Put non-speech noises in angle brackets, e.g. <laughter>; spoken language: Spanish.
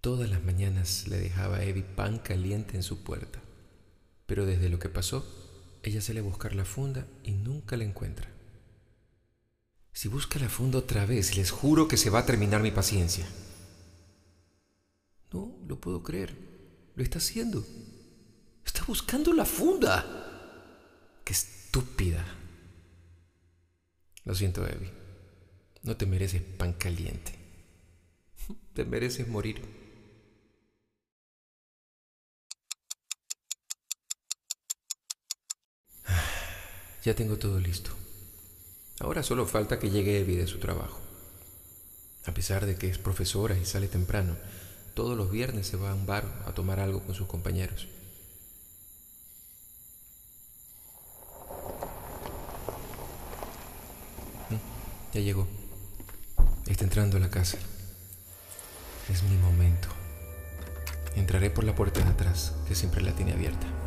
Todas las mañanas le dejaba a pan caliente en su puerta, pero desde lo que pasó, ella sale a buscar la funda y nunca la encuentra. Si busca la funda otra vez, les juro que se va a terminar mi paciencia. No, lo puedo creer. Lo está haciendo. Está buscando la funda. Qué estúpida. Lo siento, Evie. No te mereces pan caliente. <laughs> Te mereces morir. Ya tengo todo listo. Ahora solo falta que llegue Evie de su trabajo. A pesar de que es profesora y sale temprano, todos los viernes se va a un bar a tomar algo con sus compañeros. Mm, ya llegó. Está entrando a la casa. Es mi momento. Entraré por la puerta de atrás, que siempre la tiene abierta.